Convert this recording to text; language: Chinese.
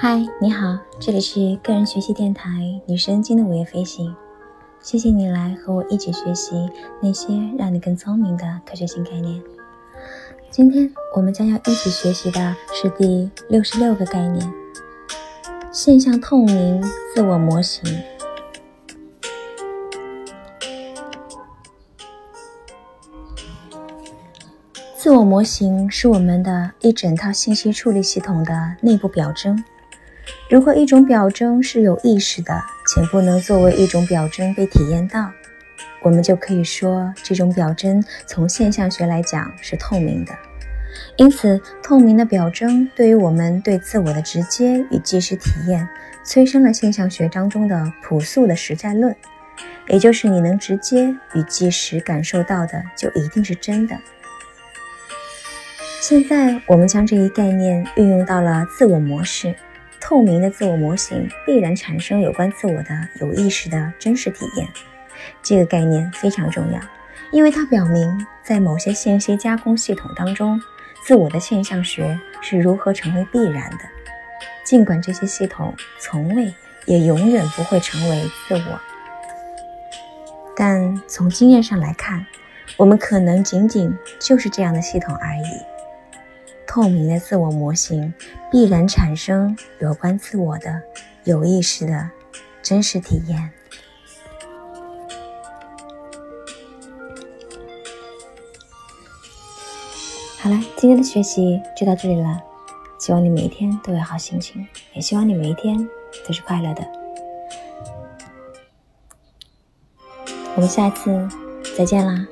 嗨，你好，这里是个人学习电台女生经的午夜飞行。谢谢你来和我一起学习那些让你更聪明的科学新概念。今天我们将要一起学习的是第六十六个概念——现象透明自我模型。自我模型是我们的一整套信息处理系统的内部表征。如果一种表征是有意识的，且不能作为一种表征被体验到，我们就可以说这种表征从现象学来讲是透明的。因此，透明的表征对于我们对自我的直接与即时体验，催生了现象学当中的朴素的实在论，也就是你能直接与即时感受到的，就一定是真的。现在，我们将这一概念运用到了自我模式。透明的自我模型必然产生有关自我的有意识的真实体验。这个概念非常重要，因为它表明在某些信息加工系统当中，自我的现象学是如何成为必然的。尽管这些系统从未也永远不会成为自我，但从经验上来看，我们可能仅仅就是这样的系统而已。透明的自我模型必然产生有关自我的有意识的真实体验。好了，今天的学习就到这里了。希望你每一天都有好心情，也希望你每一天都是快乐的。我们下次再见啦！